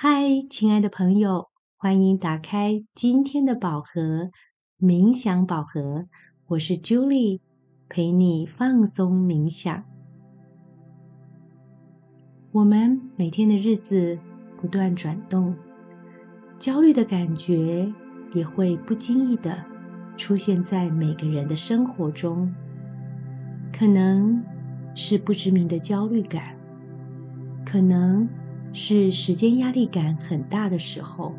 嗨，亲爱的朋友，欢迎打开今天的宝盒冥想宝盒。我是 Julie，陪你放松冥想。我们每天的日子不断转动，焦虑的感觉也会不经意的出现在每个人的生活中。可能是不知名的焦虑感，可能是时间压力感很大的时候，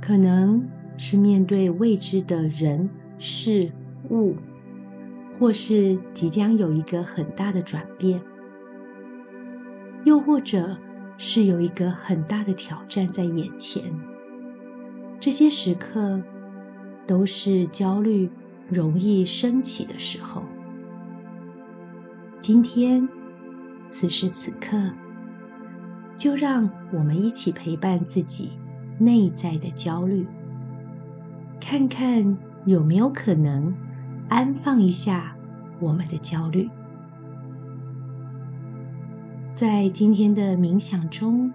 可能是面对未知的人事物，或是即将有一个很大的转变。又或者是有一个很大的挑战在眼前，这些时刻都是焦虑容易升起的时候。今天，此时此刻，就让我们一起陪伴自己内在的焦虑，看看有没有可能安放一下我们的焦虑。在今天的冥想中，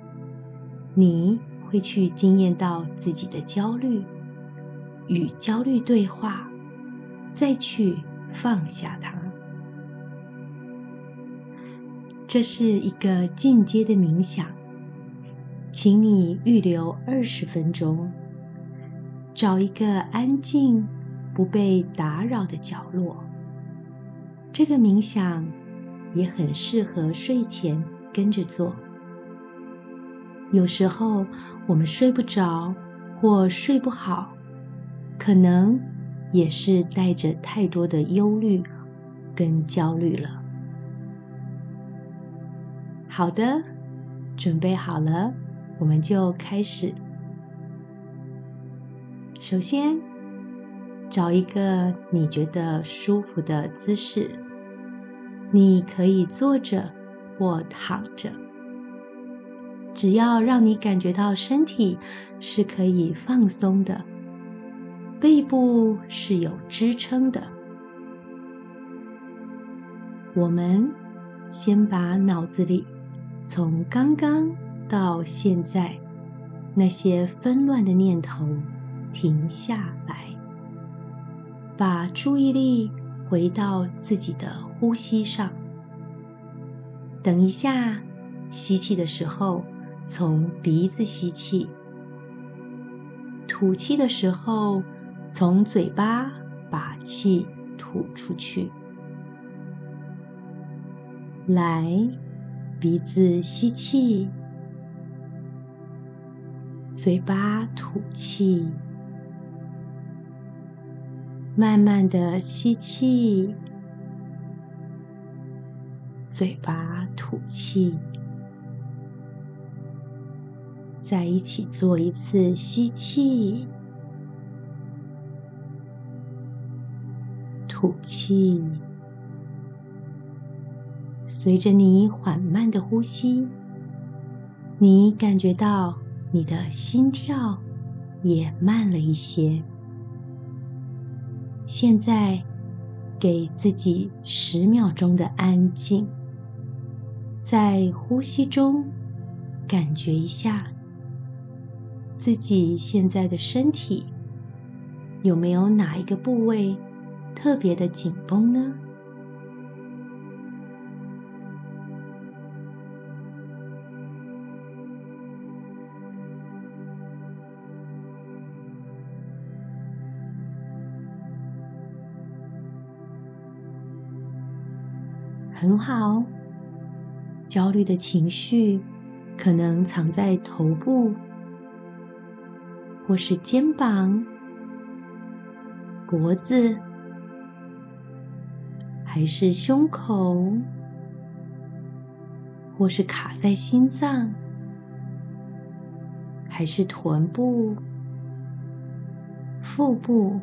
你会去经验到自己的焦虑，与焦虑对话，再去放下它。这是一个进阶的冥想，请你预留二十分钟，找一个安静、不被打扰的角落。这个冥想也很适合睡前。跟着做。有时候我们睡不着或睡不好，可能也是带着太多的忧虑跟焦虑了。好的，准备好了，我们就开始。首先，找一个你觉得舒服的姿势，你可以坐着。或躺着，只要让你感觉到身体是可以放松的，背部是有支撑的。我们先把脑子里从刚刚到现在那些纷乱的念头停下来，把注意力回到自己的呼吸上。等一下，吸气的时候从鼻子吸气，吐气的时候从嘴巴把气吐出去。来，鼻子吸气，嘴巴吐气，慢慢的吸气。嘴巴吐气，再一起做一次吸气、吐气。随着你缓慢的呼吸，你感觉到你的心跳也慢了一些。现在，给自己十秒钟的安静。在呼吸中，感觉一下自己现在的身体有没有哪一个部位特别的紧绷呢？很好。焦虑的情绪可能藏在头部，或是肩膀、脖子，还是胸口，或是卡在心脏，还是臀部、腹部、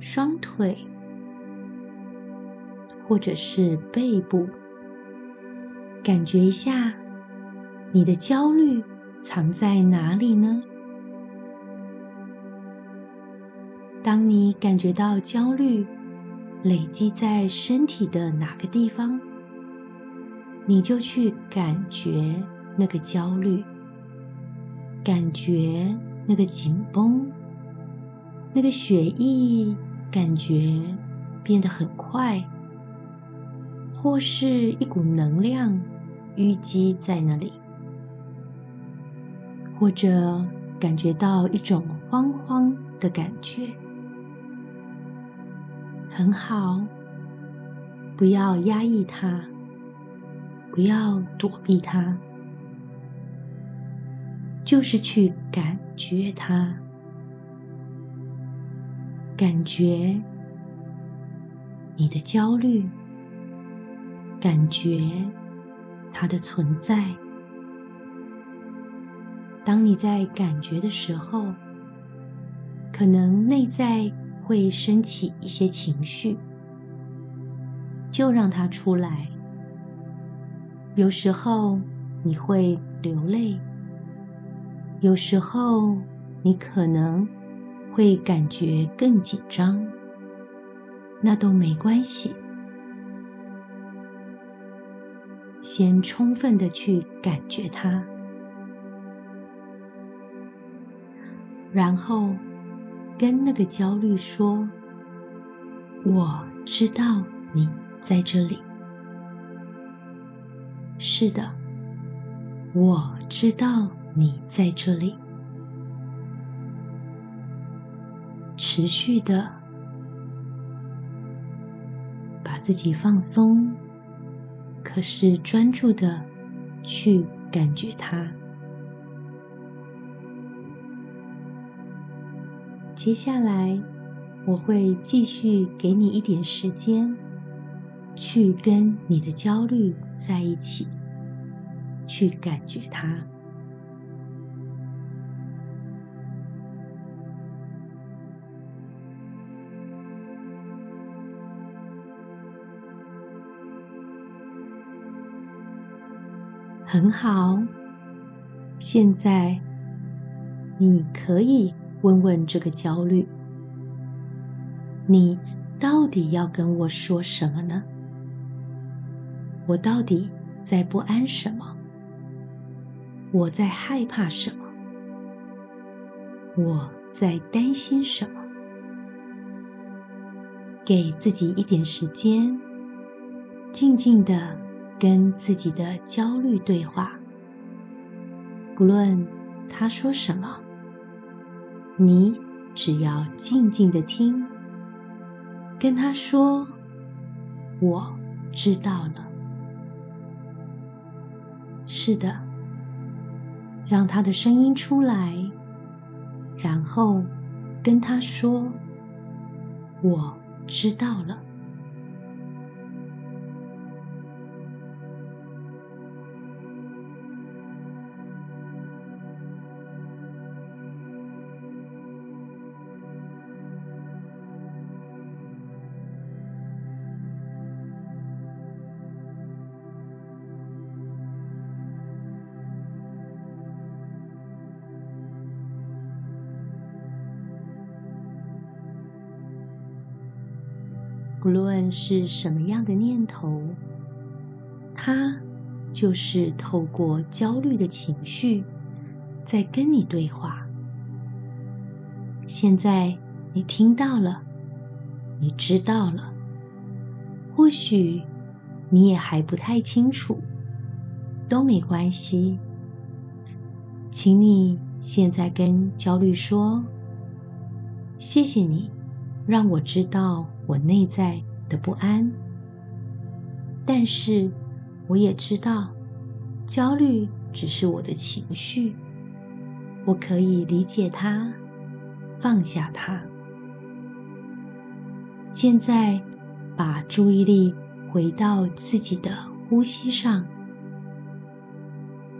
双腿，或者是背部。感觉一下，你的焦虑藏在哪里呢？当你感觉到焦虑累积在身体的哪个地方，你就去感觉那个焦虑，感觉那个紧绷，那个血液感觉变得很快，或是一股能量淤积在那里，或者感觉到一种慌慌的感觉，很好，不要压抑它。不要躲避它，就是去感觉它，感觉你的焦虑，感觉它的存在。当你在感觉的时候，可能内在会升起一些情绪，就让它出来。有时候你会流泪，有时候你可能会感觉更紧张，那都没关系。先充分的去感觉它，然后跟那个焦虑说：“我知道你在这里。”是的，我知道你在这里。持续的把自己放松，可是专注的去感觉它。接下来，我会继续给你一点时间。去跟你的焦虑在一起，去感觉它。很好，现在你可以问问这个焦虑：你到底要跟我说什么呢？我到底在不安什么？我在害怕什么？我在担心什么？给自己一点时间，静静的跟自己的焦虑对话。不论他说什么，你只要静静的听，跟他说：“我知道了。”是的，让他的声音出来，然后跟他说：“我知道了。”不论是什么样的念头，它就是透过焦虑的情绪在跟你对话。现在你听到了，你知道了，或许你也还不太清楚，都没关系。请你现在跟焦虑说：“谢谢你，让我知道。”我内在的不安，但是我也知道，焦虑只是我的情绪，我可以理解它，放下它。现在把注意力回到自己的呼吸上，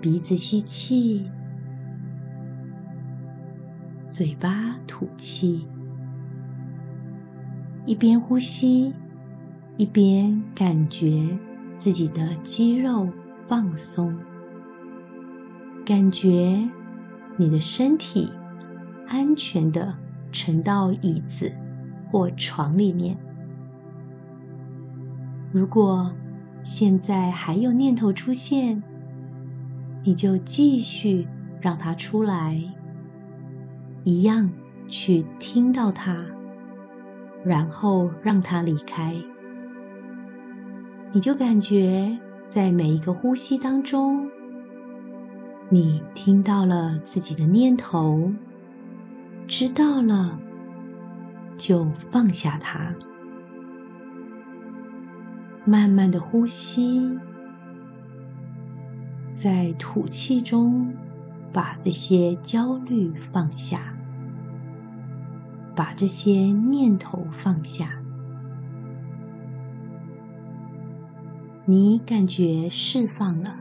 鼻子吸气，嘴巴吐气。一边呼吸，一边感觉自己的肌肉放松，感觉你的身体安全的沉到椅子或床里面。如果现在还有念头出现，你就继续让它出来，一样去听到它，然后让它离开。你就感觉在每一个呼吸当中，你听到了自己的念头，知道了，就放下它，慢慢的呼吸，在吐气中把这些焦虑放下，把这些念头放下。你感觉释放了，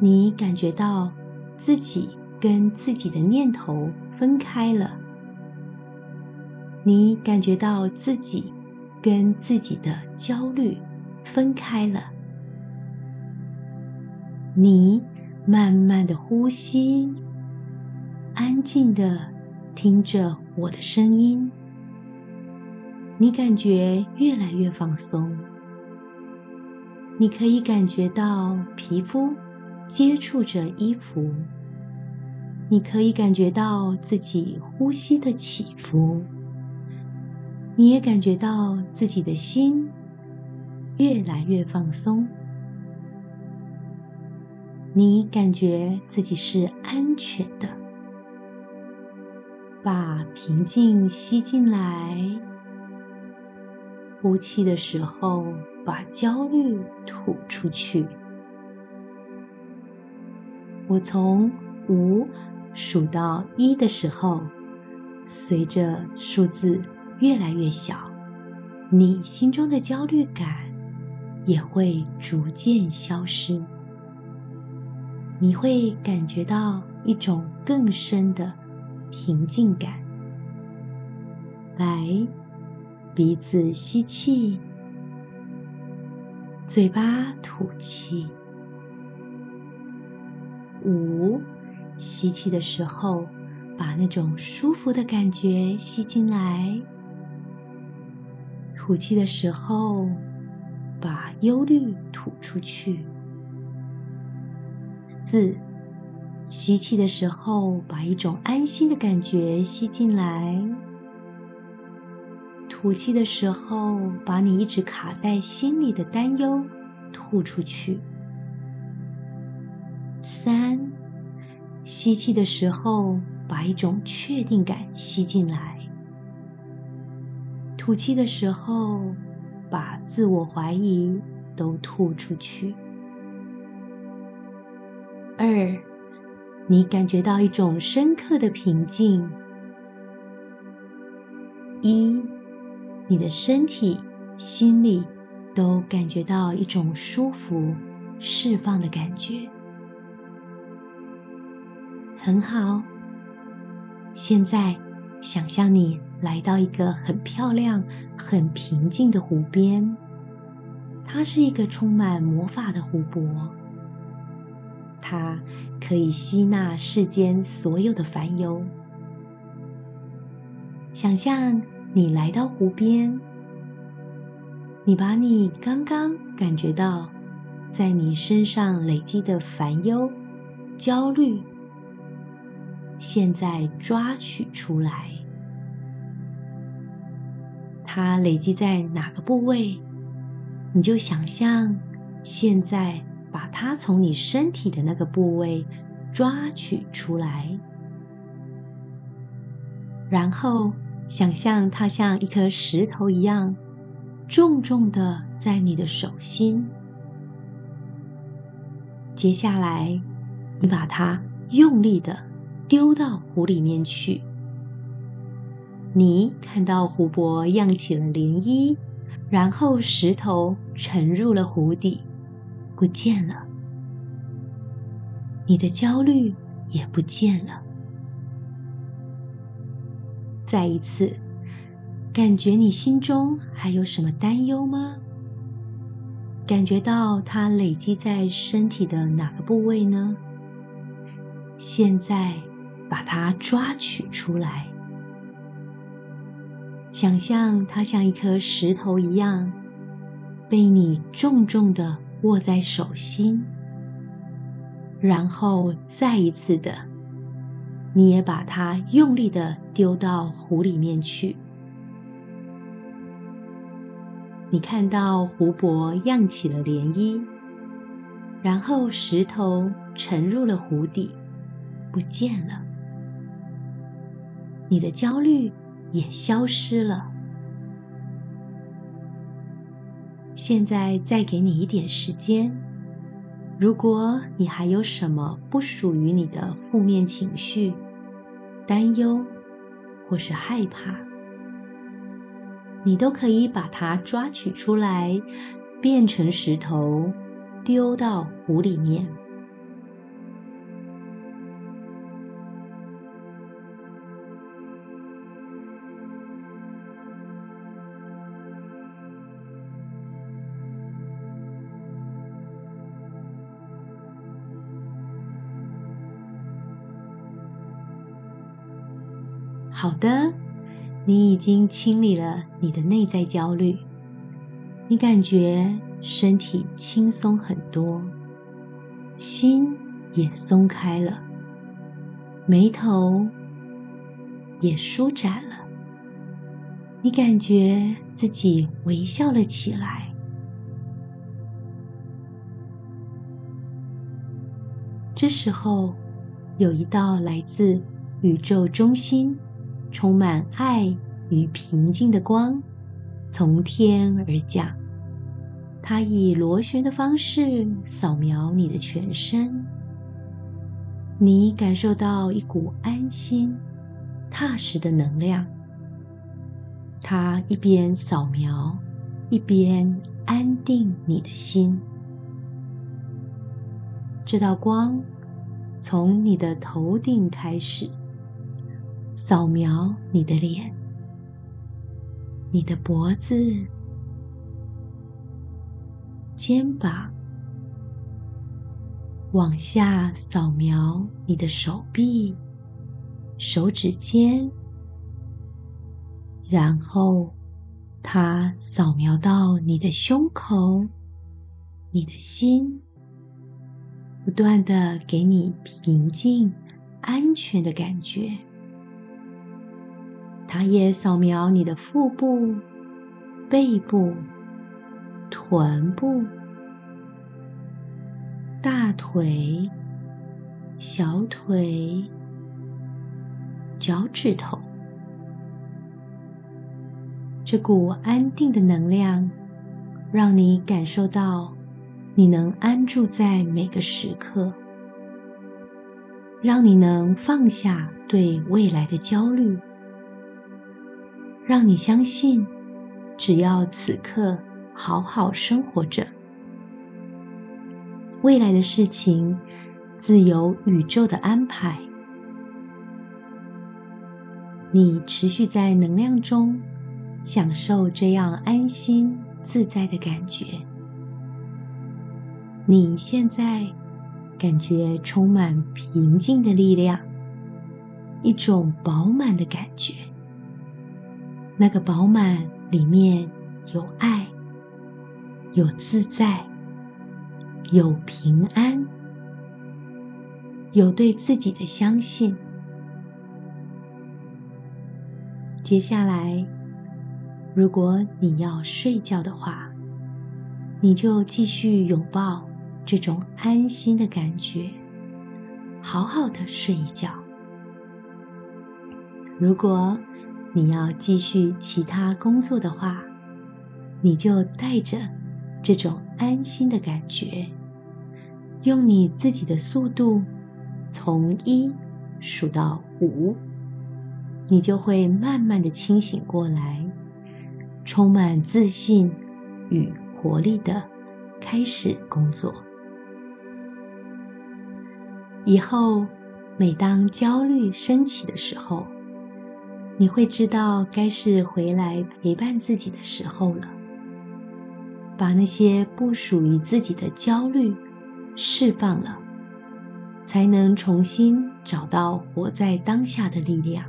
你感觉到自己跟自己的念头分开了，你感觉到自己跟自己的焦虑分开了，你慢慢的呼吸，安静的听着我的声音，你感觉越来越放松。你可以感觉到皮肤接触着衣服，你可以感觉到自己呼吸的起伏，你也感觉到自己的心越来越放松，你感觉自己是安全的，把平静吸进来，呼气的时候。把焦虑吐出去。我从五数到一的时候，随着数字越来越小，你心中的焦虑感也会逐渐消失。你会感觉到一种更深的平静感。来，鼻子吸气。嘴巴吐气，五吸气的时候，把那种舒服的感觉吸进来；吐气的时候，把忧虑吐出去。四吸气的时候，把一种安心的感觉吸进来。吐气的时候，把你一直卡在心里的担忧吐出去。三，吸气的时候，把一种确定感吸进来。吐气的时候，把自我怀疑都吐出去。二，你感觉到一种深刻的平静。一。你的身体、心里都感觉到一种舒服、释放的感觉，很好。现在，想象你来到一个很漂亮、很平静的湖边，它是一个充满魔法的湖泊，它可以吸纳世间所有的烦忧。想象。你来到湖边，你把你刚刚感觉到在你身上累积的烦忧、焦虑，现在抓取出来。它累积在哪个部位？你就想象现在把它从你身体的那个部位抓取出来，然后。想象它像一颗石头一样重重的在你的手心。接下来，你把它用力的丢到湖里面去。你看到湖泊漾起了涟漪，然后石头沉入了湖底，不见了。你的焦虑也不见了。再一次，感觉你心中还有什么担忧吗？感觉到它累积在身体的哪个部位呢？现在把它抓取出来，想象它像一颗石头一样，被你重重的握在手心，然后再一次的，你也把它用力的丢到湖里面去。你看到湖泊漾起了涟漪，然后石头沉入了湖底，不见了。你的焦虑也消失了。现在再给你一点时间，如果你还有什么不属于你的负面情绪、担忧或是害怕。你都可以把它抓取出来，变成石头，丢到湖里面。好的。你已经清理了你的内在焦虑，你感觉身体轻松很多，心也松开了，眉头也舒展了，你感觉自己微笑了起来。这时候，有一道来自宇宙中心。充满爱与平静的光从天而降，它以螺旋的方式扫描你的全身。你感受到一股安心、踏实的能量。它一边扫描，一边安定你的心。这道光从你的头顶开始。扫描你的脸、你的脖子、肩膀，往下扫描你的手臂、手指尖，然后它扫描到你的胸口、你的心，不断的给你平静、安全的感觉。它也扫描你的腹部、背部、臀部、大腿、小腿、脚趾头。这股安定的能量，让你感受到你能安住在每个时刻，让你能放下对未来的焦虑。让你相信，只要此刻好好生活着，未来的事情自有宇宙的安排。你持续在能量中享受这样安心自在的感觉。你现在感觉充满平静的力量，一种饱满的感觉。那个饱满里面有爱，有自在，有平安，有对自己的相信。接下来，如果你要睡觉的话，你就继续拥抱这种安心的感觉，好好的睡一觉。如果你要继续其他工作的话，你就带着这种安心的感觉，用你自己的速度从一数到五，你就会慢慢的清醒过来，充满自信与活力的开始工作。以后，每当焦虑升起的时候，你会知道，该是回来陪伴自己的时候了。把那些不属于自己的焦虑释放了，才能重新找到活在当下的力量。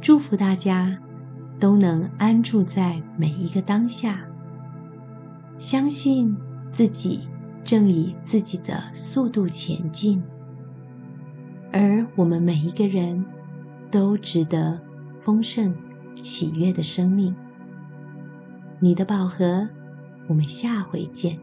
祝福大家都能安住在每一个当下，相信自己正以自己的速度前进，而我们每一个人都值得丰盛、喜悦的生命。你的宝盒，我们下回见。